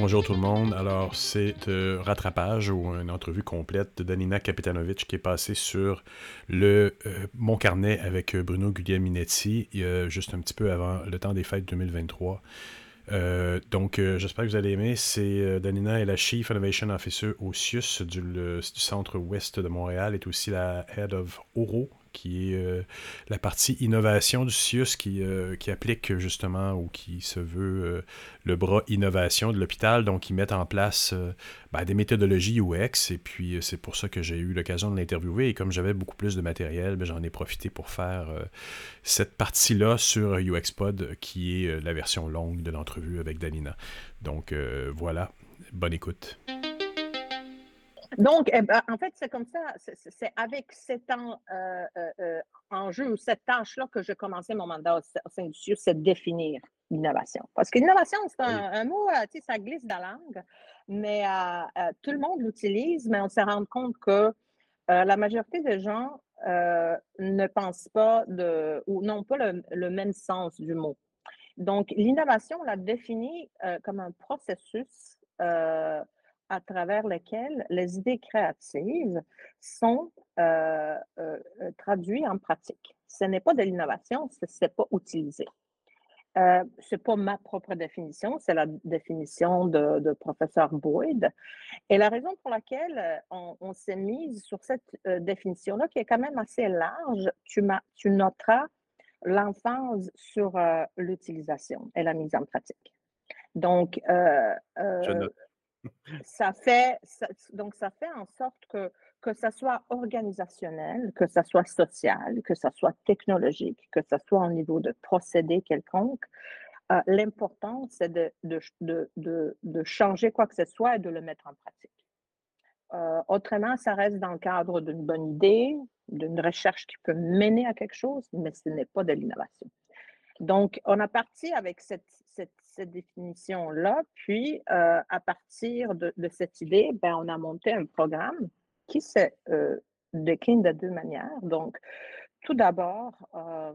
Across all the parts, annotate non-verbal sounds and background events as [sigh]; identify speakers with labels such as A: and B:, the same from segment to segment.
A: Bonjour tout le monde. Alors, c'est un rattrapage ou une entrevue complète de Danina Kapitanovic qui est passée sur le euh, Mon Carnet avec euh, Bruno Guglielminetti juste un petit peu avant le temps des fêtes 2023. Euh, donc, j'espère que vous allez aimer. C'est Danina est la Chief Innovation Officer au CIUS du, du, centre ouest de Montréal, est aussi la Head of Oro qui est euh, la partie innovation du CIUS qui, euh, qui applique justement ou qui se veut euh, le bras innovation de l'hôpital. Donc, ils mettent en place ben, des méthodologies UX et puis c'est pour ça que j'ai eu l'occasion de l'interviewer. Et comme j'avais beaucoup plus de matériel, ben, j'en ai profité pour faire cette partie-là sur UXPod qui est la version longue de l'entrevue avec Danina. Donc, voilà. Bonne écoute.
B: Donc, eh ben, en fait, c'est comme ça, c'est avec cet en, euh, euh, euh, enjeu ou cette tâche-là que j'ai commencé mon mandat au sein du CIUS, c'est de définir l'innovation. Parce que l'innovation, c'est un, mot, tu sais, ça glisse dans la langue, mais tout le monde l'utilise, mais on se rend compte que la majorité des gens ne pensent pas de, ou n'ont pas le, le, même sens du mot. Donc, l'innovation, on l'a définit comme un processus à travers lesquels les idées créatives sont euh, euh, euh, traduites en pratique. Ce n'est pas de l'innovation, ce n'est pas utilisé. Euh, ce n'est pas ma propre définition, c'est la définition de, professeur Boyd. Et la raison pour laquelle on, s'est mise sur cette définition-là, qui est quand même assez large, tu, tu noteras l'emphase sur l'utilisation et la mise en pratique. Donc, ça fait, donc ça fait en sorte que, que ça soit organisationnel, que ça soit social, que ça soit technologique, que ça soit au niveau de procédé quelconque, euh, l'important, c'est de, de, de, de, changer quoi que ce soit et de le mettre en pratique. Euh, autrement, ça reste dans le cadre d'une bonne idée, d'une recherche qui peut mener à quelque chose, mais ce n'est pas de l'innovation. Donc, on a parti avec cette, cette, définition-là, puis euh, à partir de, cette idée, ben, on a monté un programme qui se euh, décline de deux manières. Donc, tout d'abord, euh,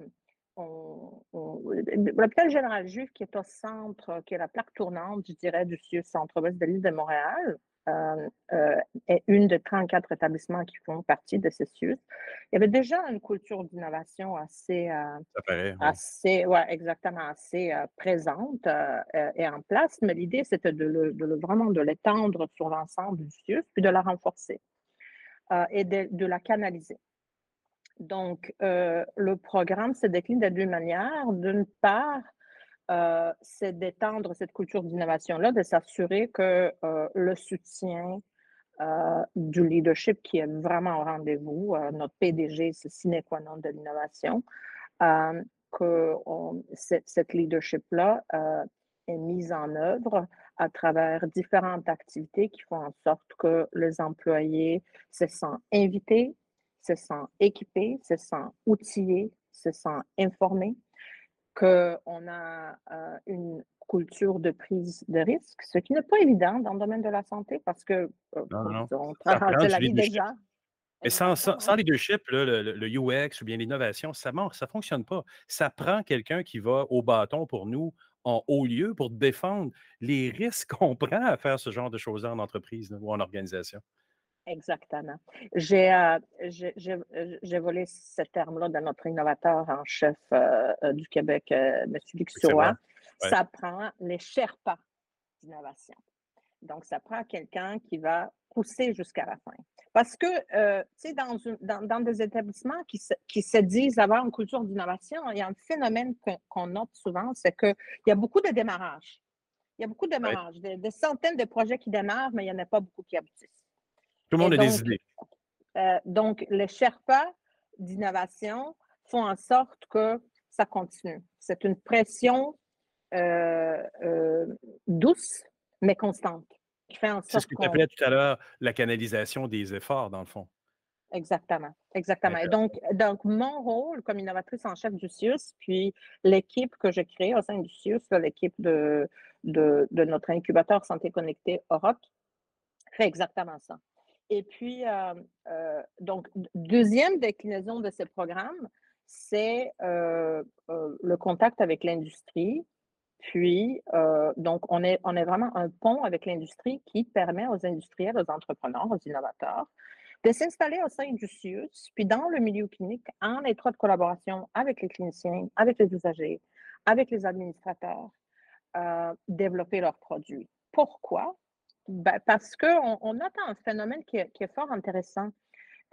B: l'hôpital général juif qui est au centre, qui est la plaque tournante, je dirais, du centre-ouest de l'île de Montréal, est une de 34 établissements qui font partie de CESUS. Il y avait déjà une culture d'innovation assez, euh, assez ouais, exactement, assez présente et en place, mais l'idée, c'était de, le, vraiment de l'étendre sur l'ensemble du CIUS, puis de la renforcer et de, de, la canaliser. Donc, le programme se décline de deux manières. D'une part, euh, c'est d'étendre cette culture d'innovation-là, de s'assurer que euh, le soutien euh, du leadership qui est vraiment au rendez-vous, notre PDG, c'est sine qua non de l'innovation, que cette leadership-là est mise en œuvre à travers différentes activités qui font en sorte que les employés se sentent invités, se sentent équipés, se sentent outillés, se sentent informés qu'on a euh, une culture de prise de risque, ce qui n'est pas évident dans le domaine de la santé parce que euh, on
A: travaille la vie déjà. Mais sans, sans, leadership, le, UX ou bien l'innovation, ça ne ça fonctionne pas. Ça prend quelqu'un qui va au bâton pour nous en haut lieu pour défendre les risques [laughs] qu'on prend à faire ce genre de choses en entreprise ou en organisation.
B: Exactement. J'ai euh, j'ai volé ce terme-là de notre innovateur en chef euh, euh, du Québec, M. Luc Ça prend les Sherpas d'innovation. Donc, ça prend quelqu'un qui va pousser jusqu'à la fin. Parce que, tu sais, dans, dans, dans, des établissements qui se, qui se disent avoir une culture d'innovation, il y a un phénomène qu'on note souvent, c'est qu'il y a beaucoup de démarrages. Il y a beaucoup de démarrages, des, centaines de projets qui démarrent, mais il n'y en a pas beaucoup qui aboutissent.
A: Tout le monde a des idées.
B: Euh, donc, les Sherpas d'innovation font en sorte que ça continue. C'est une pression euh, euh, douce, mais constante.
A: C'est ce que tu appelais tout à l'heure la canalisation des efforts, dans le fond.
B: Exactement, exactement. Et donc, donc, mon rôle comme innovatrice en chef du CIUS, puis l'équipe que j'ai créée au sein du CIUS, l'équipe de, de, de, notre incubateur Santé Connectée Europe, fait exactement ça. Et puis, euh, euh, donc, deuxième déclinaison de ce programme, c'est euh, le contact avec l'industrie, Puis, donc, on est, on est vraiment un pont avec l'industrie qui permet aux industriels, aux entrepreneurs, aux innovateurs de s'installer au sein du CIUS, puis dans le milieu clinique, en étroite collaboration avec les cliniciens, avec les usagers, avec les administrateurs, développer leurs produits. Pourquoi? Ben, parce qu'on on attend un phénomène qui est, fort intéressant.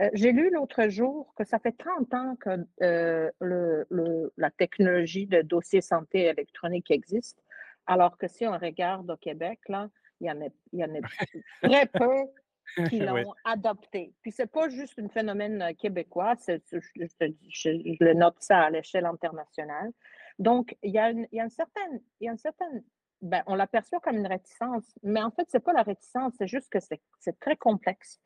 B: Euh, j'ai lu l'autre jour que ça fait 30 ans que euh, le, la technologie de dossier santé électronique existe, alors que si on regarde au Québec, là, il y en a, il y en a [laughs] très peu qui l'ont adopté. Puis c'est pas juste un phénomène euh, québécois, je, le note ça à l'échelle internationale. Donc, il y a une, il y a une certaine, il y a une certaine ben, on l'aperçoit comme une réticence, mais en fait, c'est pas la réticence, c'est juste que c'est très complexe.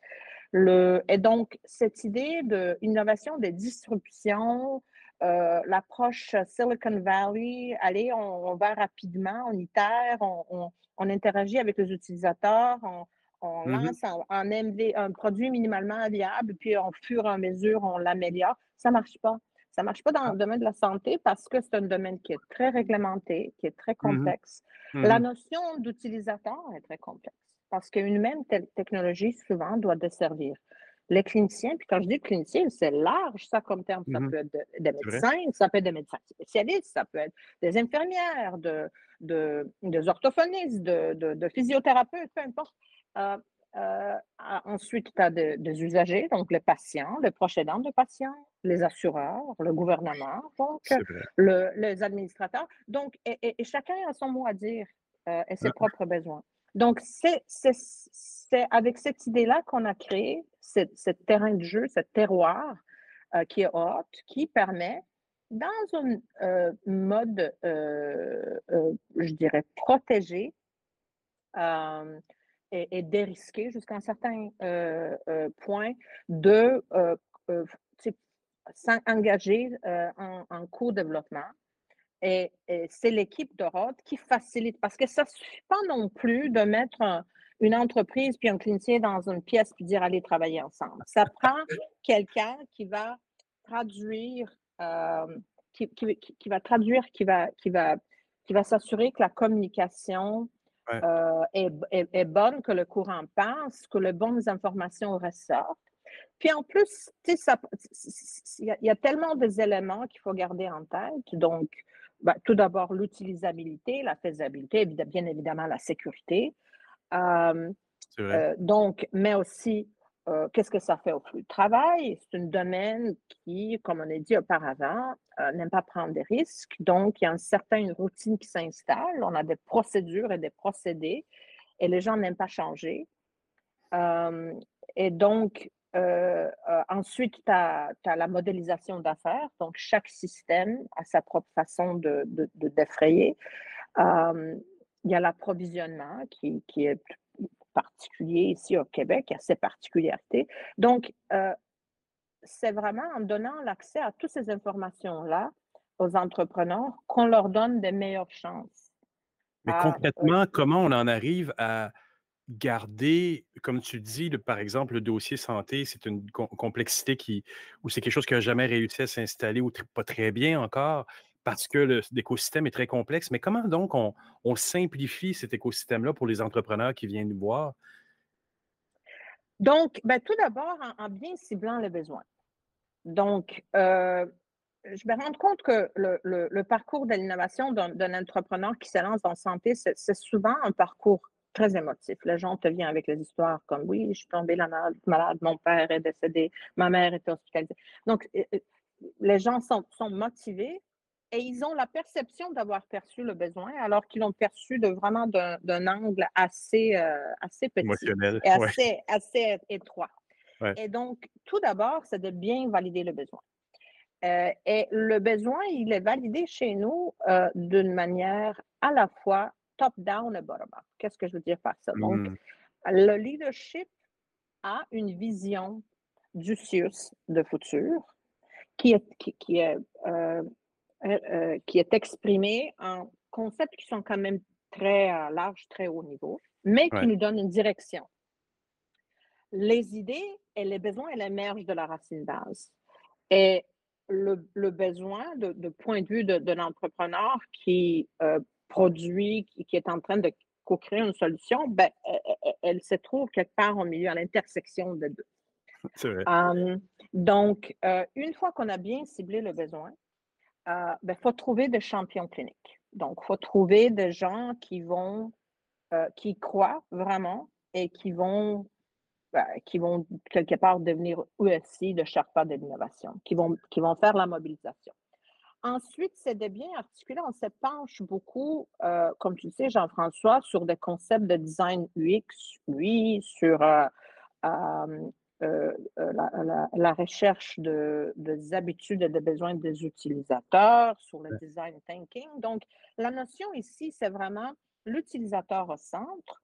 B: Le, et donc, cette idée d'innovation de disruption, euh, l'approche Silicon Valley, allez, on, va rapidement, on itère, on, on, interagit avec les utilisateurs, on, on mm-hmm. lance un, MV, un, produit minimalement viable, puis au fur et à mesure, on l'améliore. Ça ne marche pas. Ça ne marche pas dans ah. le domaine de la santé parce que c'est un domaine qui est très réglementé, qui est très mm-hmm. complexe. La mm-hmm. notion d'utilisateur est très complexe parce qu'une même technologie, souvent, doit desservir les cliniciens. Puis quand je dis clinicien, c'est large, ça, comme terme. Ça peut être des médecins, ça peut être des médecins spécialistes, ça peut être des infirmières, de, de des orthophonistes, de, de, physiothérapeutes, peu importe. Euh, euh, ensuite, tu as des usagers, donc les patients, les proches aidants de patients, les assureurs, le gouvernement, donc le, les administrateurs. Donc, et, chacun a son mot à dire euh, et ses propres besoins. Donc, c'est avec cette idée-là qu'on a créé ce, terrain de jeu, ce terroir qui est haute, qui permet, dans un mode, je dirais, protégé, et, dérisqué jusqu'à un certain euh, euh, point de euh, s'engager en, en co-développement. Et, c'est l'équipe de Rhodes qui facilite, parce que ça ne suffit pas non plus de mettre une entreprise puis un clinicien dans une pièce puis dire allez travailler ensemble. Ça prend quelqu'un qui va traduire, qui, qui, va traduire, qui va, qui va, qui va s'assurer que la communication euh, est, bonne, que le courant passe, que les bonnes informations ressortent. Puis en plus, il y, a tellement d'éléments qu'il faut garder en tête. Donc, ben, tout d'abord, l'utilisabilité, la faisabilité, bien évidemment la sécurité. Euh, euh, donc, mais aussi euh, qu'est-ce que ça fait au flux de travail? C'est un domaine qui, comme on a dit auparavant, euh, n'aime pas prendre des risques. Donc, il y a une certaine routine qui s'installe. On a des procédures et des procédés et les gens n'aiment pas changer. Euh, et donc, ensuite, tu as, la modélisation d'affaires. Donc, chaque système a sa propre façon de, défrayer. il y a l'approvisionnement qui, qui est particulier ici au Québec, il y a ses particularités. Donc, euh, c'est vraiment en donnant l'accès à toutes ces informations-là aux entrepreneurs qu'on leur donne des meilleures chances.
A: Mais concrètement, comment on en arrive à garder, comme tu dis, par exemple, le dossier santé, c'est une complexité qui, ou c'est quelque chose qui n'a jamais réussi à s'installer ou pas très bien encore parce que l'écosystème est très complexe. Mais comment donc on, simplifie cet écosystème-là pour les entrepreneurs qui viennent nous voir?
B: Donc, ben, tout d'abord, en, bien ciblant les besoins. Donc, euh, je me rends compte que le, parcours de l'innovation d'un entrepreneur qui se lance dans la santé, c'est souvent un parcours très émotif. Les gens te viennent avec les histoires comme oui, je suis tombée malade, malade, mon père est décédé, ma mère était hospitalisée. Donc, les gens sont, sont motivés et ils ont la perception d'avoir perçu le besoin alors qu'ils l'ont perçu de vraiment d'un angle assez, euh, assez petit et assez, assez étroit. Et donc, tout d'abord, c'est de bien valider le besoin. Euh, et le besoin, il est validé chez nous euh, d'une manière à la fois top-down et bottom-up. Qu'est-ce que je veux dire par ça? Donc, mmh. le leadership a une vision du CIUS de futur qui est, qui, est euh, qui est exprimé en concepts qui sont quand même très larges, très haut niveau, mais qui nous donnent une direction. Les idées et les besoins, elles émergent de la racine base. Et le, besoin, de, point de vue de, l'entrepreneur qui produit qui, est en train de co-créer une solution, ben, elle, se trouve quelque part au milieu, à l'intersection de deux.
A: C'est vrai.
B: Donc, une fois qu'on a bien ciblé le besoin, il ben, faut trouver des champions cliniques. Donc, il faut trouver des gens qui vont, qui croient vraiment et qui vont qui vont quelque part devenir aussi de Sherpa de l'innovation, qui vont, qui vont faire la mobilisation. Ensuite, c'est de bien articuler. On se penche beaucoup, euh, comme tu le sais, Jean-François, sur des concepts de design UX, oui, sur euh, euh, la, recherche de, des habitudes et des besoins des utilisateurs, sur le design thinking. Donc, la notion ici, c'est vraiment l'utilisateur au centre,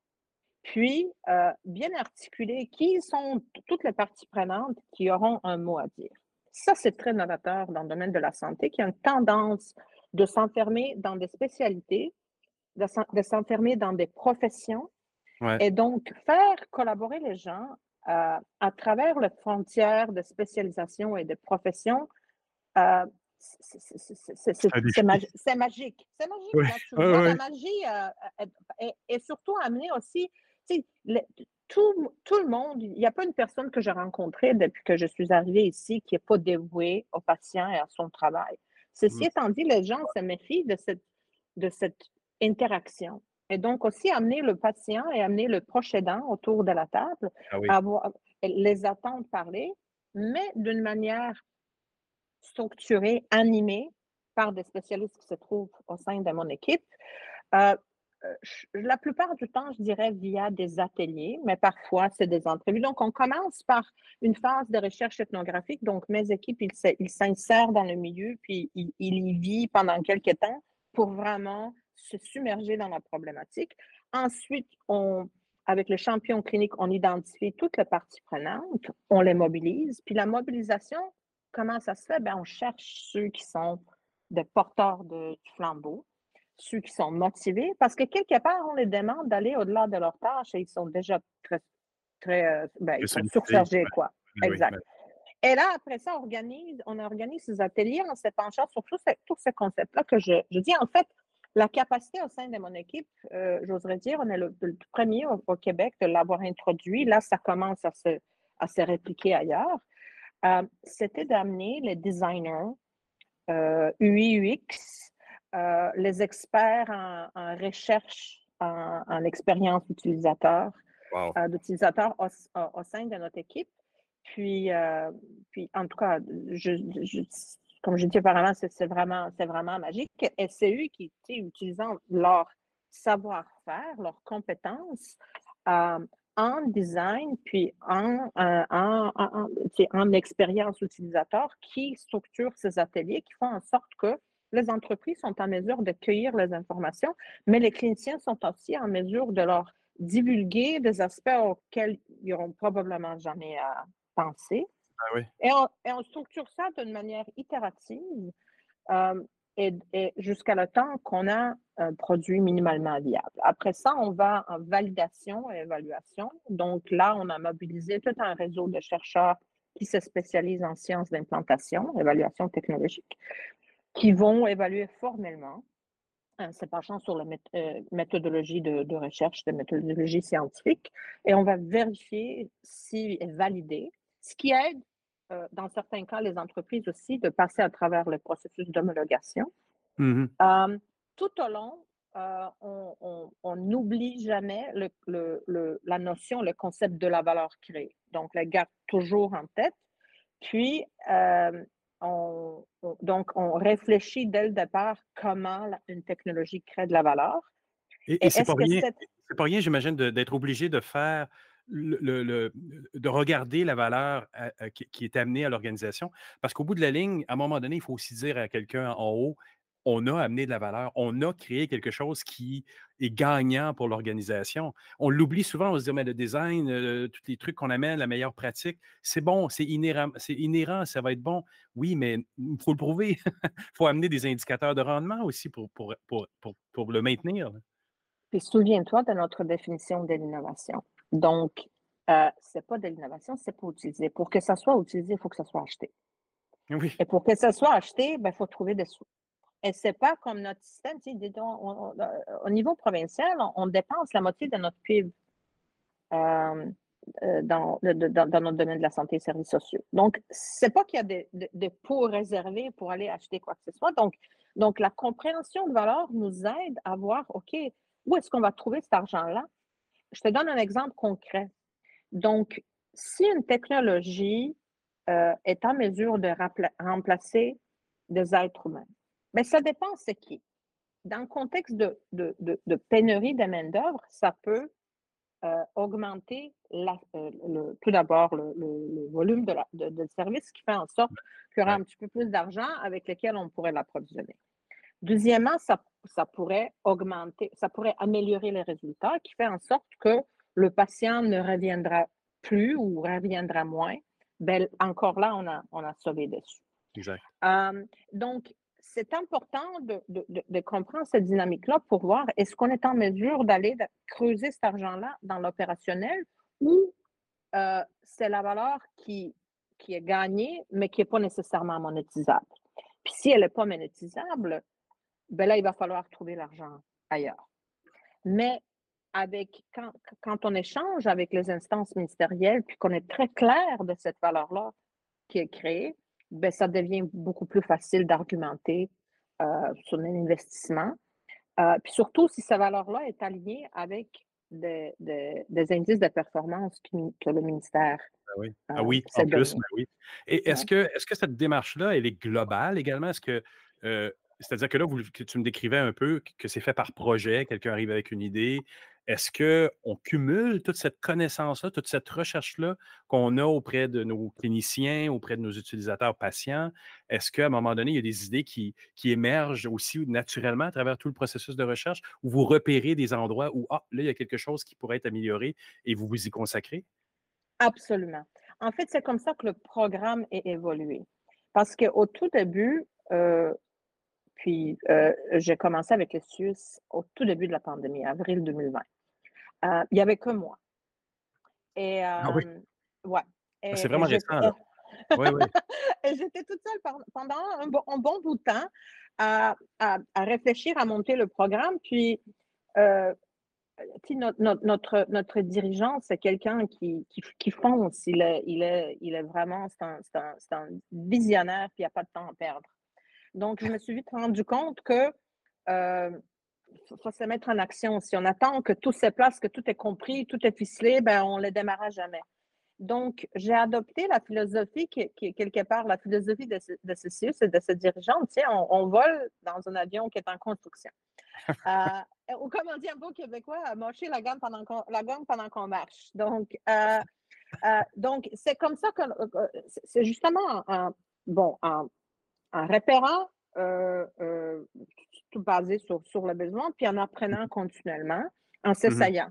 B: puis euh, bien articuler qui sont toutes les parties prenantes qui auront un mot à dire. Ça, c'est très novateur dans le domaine de la santé, qui a une tendance de s'enfermer dans des spécialités, de s'enfermer dans des professions, et donc faire collaborer les gens euh, à travers les frontières de spécialisation et de profession. Euh, c'est magique. C'est magique. La magie est, surtout amenée aussi tout, tout, le monde, il n'y a pas une personne que j'ai rencontrée depuis que je suis arrivée ici qui n'est pas dévouée au patient et à son travail. Ceci mmh. étant dit, les gens se méfient de cette, de cette interaction. Et donc aussi amener le patient et amener le proche aidant autour de la table, ah les attendre parler, mais d'une manière structurée, animée par des spécialistes qui se trouvent au sein de mon équipe. Euh, la plupart du temps, je dirais via des ateliers, mais parfois c'est des entrevues. Donc, on commence par une phase de recherche ethnographique. Donc, mes équipes, ils s'insèrent dans le milieu, puis ils, y vivent pendant quelques temps pour vraiment se submerger dans la problématique. Ensuite, on, avec le champion clinique, on identifie toutes les parties prenantes, on les mobilise. Puis la mobilisation, comment ça se fait? Bien, on cherche ceux qui sont des porteurs de flambeau ceux qui sont motivés, parce que quelque part, on les demande d'aller au-delà de leurs tâches et ils sont déjà très, très euh, ben, ils sont surchargés, quoi. exact. Et là, après ça, on organise, on organise ces ateliers en se penchant sur tous ces, tous ces concepts-là que je, je, dis. En fait, la capacité au sein de mon équipe, euh, j'oserais dire, on est le, premier au, Québec de l'avoir introduit. Là, ça commence à se, à se répliquer ailleurs. Euh, c'était d'amener les designers UI, UX, euh, les experts en, recherche, en, expérience utilisateur, euh, d'utilisateurs au, sein de notre équipe. Puis, euh, puis en tout cas, je, comme je dis auparavant, c'est vraiment, vraiment magique. Et c'est eux qui, utilisant leur savoir-faire, leurs compétences en design, puis en, en, en, en expérience utilisateur, qui structurent ces ateliers, qui font en sorte que les entreprises sont en mesure de cueillir les informations, mais les cliniciens sont aussi en mesure de leur divulguer des aspects auxquels ils n'auront probablement jamais à penser.
A: Ah
B: et, on, structure ça d'une manière itérative euh, et, jusqu'à le temps qu'on a un produit minimalement viable. Après ça, on va en validation et évaluation. Donc là, on a mobilisé tout un réseau de chercheurs qui se spécialisent en sciences d'implantation, évaluation technologique, qui vont évaluer formellement, en se penchant sur la euh, méthodologie de, recherche, de méthodologie scientifique, et on va vérifier si est validé, ce qui aide, euh, dans certains cas, les entreprises aussi de passer à travers le processus d'homologation.
A: Mmh
B: euh, tout au long, on n'oublie jamais le, la notion, le concept de la valeur créée. Donc, la garde toujours en tête. Puis, on, donc, on réfléchit dès le départ comment une technologie crée de la valeur.
A: Et, c'est pas, pas, rien, j'imagine, d'être obligé de faire le, de regarder la valeur qui, est amenée à l'organisation. Parce qu'au bout de la ligne, à un moment donné, il faut aussi dire à quelqu'un en haut on a amené de la valeur, on a créé quelque chose qui est gagnant pour l'organisation. On l'oublie souvent, on se dit, mais le design, euh, tous les trucs qu'on amène, la meilleure pratique, c'est bon, c'est inhérent, c'est inhérent, ça va être bon. Oui, mais il faut le prouver. Il [laughs] faut amener des indicateurs de rendement aussi pour, pour, pour, le maintenir.
B: Puis souviens-toi de notre définition de l'innovation. Donc, euh, ce n'est pas de l'innovation, c'est pour utiliser. Pour que ça soit utilisé, il faut que ça soit acheté.
A: Oui.
B: Et pour que ça soit acheté, il ben, faut trouver des sous. Et c'est pas comme notre système, au niveau provincial, on, dépense la moitié de notre PIB euh, euh, dans, notre domaine de la santé et services sociaux. Donc, c'est pas qu'il y a des, des, pots réservés pour aller acheter quoi que ce soit. Donc, donc, la compréhension de valeur nous aide à voir, OK, où est-ce qu'on va trouver cet argent-là? Je te donne un exemple concret. Donc, si une technologie euh, est en mesure de remplacer des êtres humains, mais ça dépend c'est qui. Dans le contexte de, de, de, pénurie de main-d'œuvre, ça peut euh, augmenter la, euh, le, tout d'abord le, le, volume de, la, de, service qui fait en sorte qu'il y aura un petit peu plus d'argent avec lequel on pourrait l'approvisionner. Deuxièmement, ça, ça pourrait augmenter, ça pourrait améliorer les résultats qui fait en sorte que le patient ne reviendra plus ou reviendra moins. Ben, encore là, on a, on a sauvé dessus.
A: Exact.
B: Euh, donc, c'est important de, de, de, comprendre cette dynamique-là pour voir est-ce qu'on est en mesure d'aller creuser cet argent-là dans l'opérationnel ou euh, c'est la valeur qui, qui est gagnée, mais qui n'est pas nécessairement monétisable. Puis si elle n'est pas monétisable, ben là, il va falloir trouver l'argent ailleurs. Mais avec, quand, quand, on échange avec les instances ministérielles, puis qu'on est très clair de cette valeur-là qui est créée, ben, ça devient beaucoup plus facile d'argumenter euh, sur l'investissement. Euh, puis surtout si cette valeur-là est alignée avec des, indices de performance que, le ministère.
A: Ah oui, euh, ah oui en plus, ben oui. Et est-ce que, est que cette démarche-là, elle est globale également? Est-ce que c'est-à-dire que là, vous, tu me décrivais un peu que c'est fait par projet, quelqu'un arrive avec une idée. Est-ce qu'on cumule toute cette connaissance-là, toute cette recherche-là qu'on a auprès de nos cliniciens, auprès de nos utilisateurs patients? Est-ce qu'à un moment donné, il y a des idées qui, émergent aussi naturellement à travers tout le processus de recherche, où vous repérez des endroits où, ah, là, il y a quelque chose qui pourrait être amélioré et vous vous y consacrez?
B: Absolument. En fait, c'est comme ça que le programme est évolué. Parce qu'au tout début, euh, puis, euh, j'ai commencé avec les Suisses au tout début de la pandémie, avril 2020. Euh, il n'y avait que moi. Et, ah oui? Euh, ouais.
A: C'est vraiment récent,
B: oui, oui. [laughs] J'étais toute seule pendant un bon, bout de temps à, réfléchir à monter le programme. Puis, notre, notre, notre, dirigeant, c'est quelqu'un qui, qui, fonce. Il est, il est, il est vraiment, c'est un, un, visionnaire, puis il n'y a pas de temps à perdre. Donc, je me suis vite rendu compte que euh, faut se mettre en action. Si on attend que tout se place, que tout est compris, tout est ficelé, ben, on ne le démarrera jamais. Donc, j'ai adopté la philosophie qui, est quelque part la philosophie de, ce, de ceci et de ce dirigeant. Tu sais, on, vole dans un avion qui est en construction. [laughs] euh, ou comme on dit un beau québécois, marcher la gamme pendant qu'on, la gomme pendant qu'on marche. Donc, euh, euh, donc c'est comme ça que euh, c'est justement bon, en, en repérant euh, euh, tout basé sur, sur le besoin, puis en apprenant continuellement, en mmh s'essayant.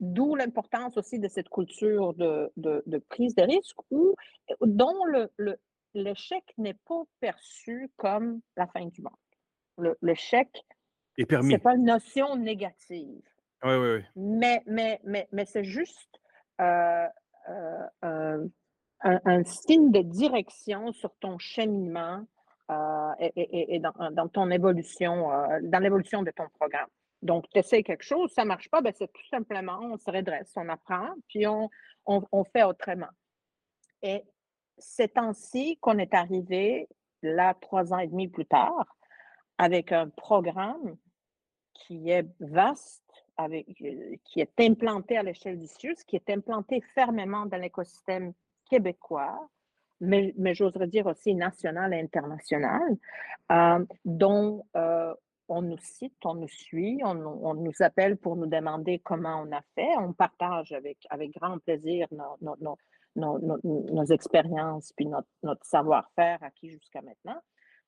B: D'où l'importance aussi de cette culture de, de, prise de risque où, dont l'échec le, n'est pas perçu comme la fin du monde. L'échec, ce n'est pas une notion négative.
A: Oui, oui, oui.
B: Mais, mais, mais, mais c'est juste euh, un, signe de direction sur ton cheminement euh, et, dans, ton évolution, euh, dans l'évolution de ton programme. Donc, tu essaies quelque chose, ça ne marche pas, ben c'est tout simplement, on se redresse, on apprend, puis on, on, fait autrement. Et c'est ainsi qu'on est arrivé, là, trois ans et demi plus tard, avec un programme qui est vaste, avec, qui est implanté à l'échelle du CIUS, qui est implanté fermement dans l'écosystème québécois, mais, mais j'oserais dire aussi national et international, euh, dont euh, on nous cite, on nous suit, on, on, nous appelle pour nous demander comment on a fait. On partage avec, avec grand plaisir nos, nos, nos, nos expériences puis notre, savoir-faire acquis jusqu'à maintenant.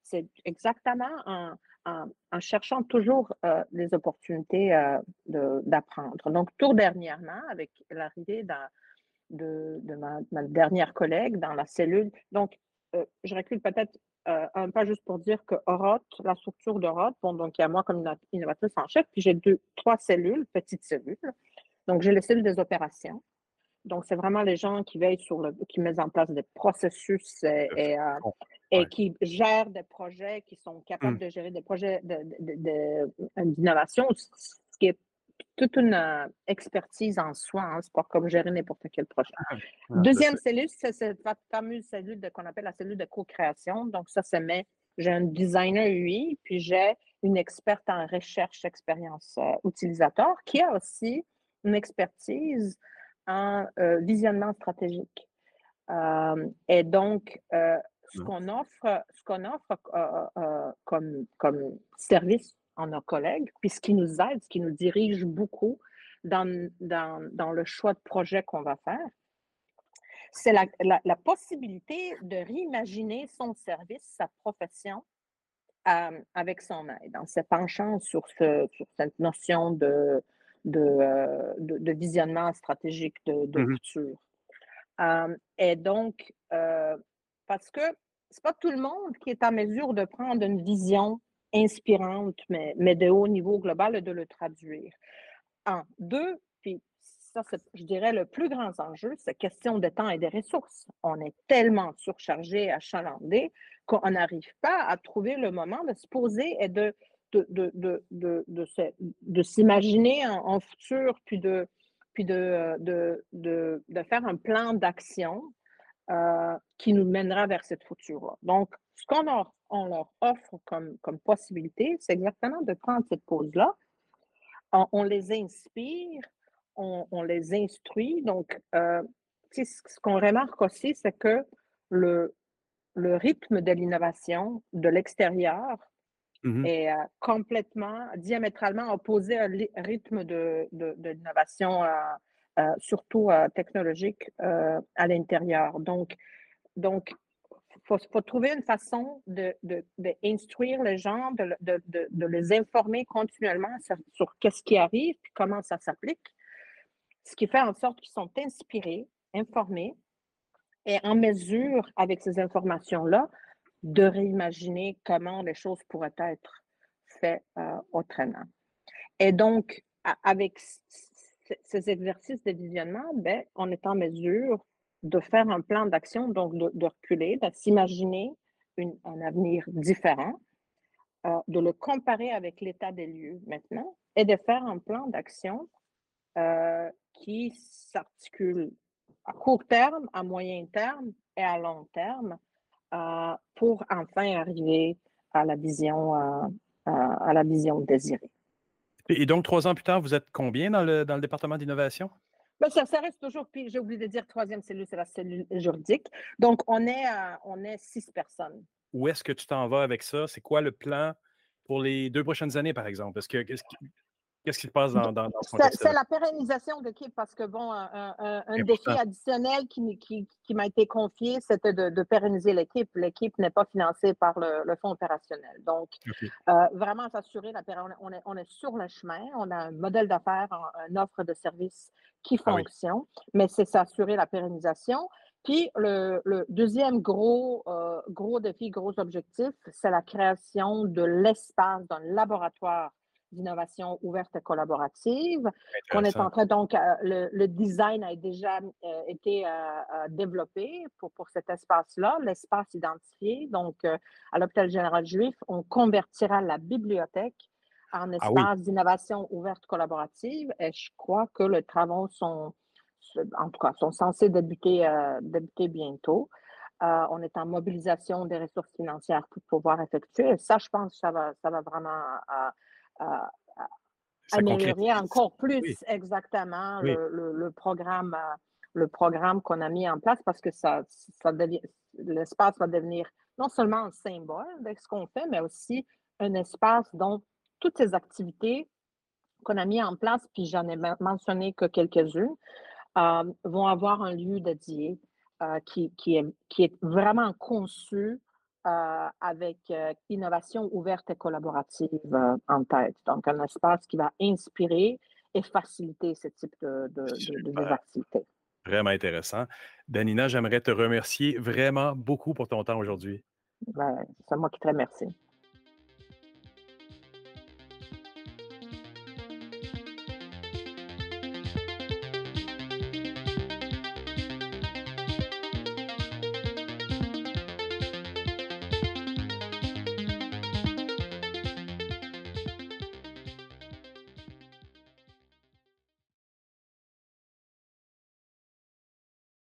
B: C'est exactement en, en, cherchant toujours euh, les opportunités d'apprendre. Donc, tout dernièrement, avec l'arrivée de, ma, dernière collègue dans la cellule. Donc, euh, je recule peut-être euh, un pas juste pour dire que Orot, la structure d'Orot, bon, donc il y a moi comme innovatrice en chef, puis j'ai deux, trois cellules, petites cellules. Donc, j'ai les cellules des opérations. Donc, c'est vraiment les gens qui veillent sur le, qui mettent en place des processus et, euh, et qui gèrent des projets, qui sont capables mmh. de gérer des projets d'innovation, ce qui est toute une euh, expertise en soi. Hein, c'est pas comme gérer n'importe quel projet. Deuxième cellule, c'est cette fameuse cellule qu'on appelle la cellule de co-création. Donc, ça se met, j'ai un designer UI, puis j'ai une experte en recherche expérience euh, utilisateur qui a aussi une expertise en euh, visionnement stratégique. et donc, ce qu'on offre, ce qu'on offre comme, comme service en nos collègues, puis ce qui nous aide, ce qui nous dirige beaucoup dans, dans, le choix de projet qu'on va faire, c'est la, la, possibilité de réimaginer son service, sa profession euh, avec son aide, en se penchant sur, ce, sur cette notion de, de, euh, de, visionnement stratégique de, de mmh futur. Euh, et donc, parce que c'est pas tout le monde qui est en mesure de prendre une vision inspirante, mais, mais de haut niveau global, de le traduire. En deux, puis ça, c'est, je dirais, le plus grand enjeu, c'est question de temps et de ressources. On est tellement surchargé, achalandé, qu'on n'arrive pas à trouver le moment de se poser et de, de, de, de, de s'imaginer en, futur, puis de, puis de, de, faire un plan d'action euh, qui nous mènera vers cette future-là. Donc, ce qu'on leur, on leur offre comme, comme possibilité, c'est exactement de prendre cette pause-là. On, les inspire, on, les instruit. Donc, euh, ce qu'on remarque aussi, c'est que le, le rythme de l'innovation de l'extérieur mmh est euh, complètement, diamétralement opposé au rythme de, de, de l'innovation, euh, surtout technologique, à l'intérieur. Donc, donc faut, faut trouver une façon de, de, instruire les gens, de, de, les informer continuellement sur, qu'est-ce qui arrive, et comment ça s'applique, ce qui fait en sorte qu'ils sont inspirés, informés et en mesure, avec ces informations-là, de réimaginer comment les choses pourraient être faites euh, autrement. Et donc, avec ces exercices de visionnement, ben, on est en mesure de faire un plan d'action, donc de, reculer, de s'imaginer un avenir différent, euh, de le comparer avec l'état des lieux maintenant et de faire un plan d'action euh, qui s'articule à court terme, à moyen terme et à long terme euh, pour enfin arriver à la vision, à la vision désirée.
A: Et donc, trois ans plus tard, vous êtes combien dans le, dans le département d'innovation?
B: Ben, ça, reste toujours, puis j'ai oublié de dire, troisième cellule, c'est la cellule juridique. Donc, on est, on est six personnes.
A: Où est-ce que tu t'en vas avec ça? C'est quoi le plan pour les deux prochaines années, par exemple? Que, Qu'est-ce qui se passe dans, dans, ce contexte
B: C'est la pérennisation de l'équipe parce que, bon, un, défi additionnel qui, qui, qui m'a été confié, c'était de, de, pérenniser l'équipe. L'équipe n'est pas financée par le, le fonds opérationnel. Donc, euh, vraiment s'assurer, la, on, est, on est sur le chemin, on a un modèle d'affaires, une offre de service qui ah fonctionne, mais c'est s'assurer la pérennisation. Puis le, le deuxième gros, euh, gros défi, gros objectif, c'est la création de l'espace d'un laboratoire d'innovation ouverte et collaborative. On est en train, donc, euh, le, design a déjà euh, été euh, développé pour, pour cet espace-là, l'espace identifié. Donc, à l'hôpital général juif, on convertira la bibliothèque en ah espace d'innovation ouverte collaborative et je crois que les travaux sont, en tout cas, sont censés débuter, débuter bientôt. on est en mobilisation des ressources financières pour pouvoir effectuer. Et ça, je pense que ça va, ça va vraiment améliorer encore plus exactement le, programme, euh, le programme qu'on a mis en place parce que ça, ça devient, l'espace va devenir non seulement un symbole de ce qu'on fait, mais aussi un espace dont toutes ces activités qu'on a mis en place, puis j'en ai mentionné que quelques-unes, euh, vont avoir un lieu dédié euh, qui, qui, est, qui est vraiment conçu euh, avec euh, innovation ouverte et collaborative euh, en tête. Donc, un espace qui va inspirer et faciliter ce type de, de,
A: Vraiment intéressant. Danina, j'aimerais te remercier vraiment beaucoup pour ton temps aujourd'hui.
B: Ben, c'est moi qui te remercie.